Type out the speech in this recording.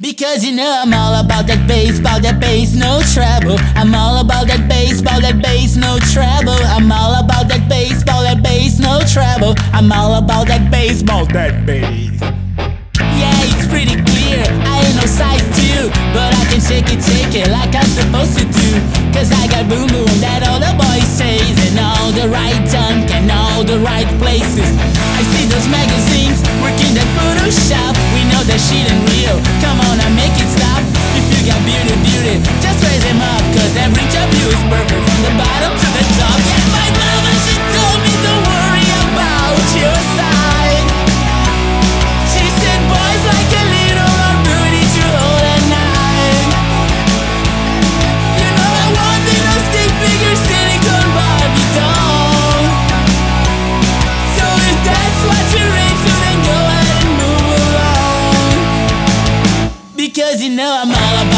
Because you know I'm all about that baseball, that bass, no trouble. I'm all about that baseball, that bass, no trouble. I'm all about that baseball, that bass, no trouble. I'm all about that baseball, that bass. Yeah, it's pretty clear. I ain't no size two, but I can shake it, shake it like I'm supposed to do. Cause I got boom boom that all the boys says, and all the right junk and all the right places. I see those magazines working that Photoshop. Because you know I'm all about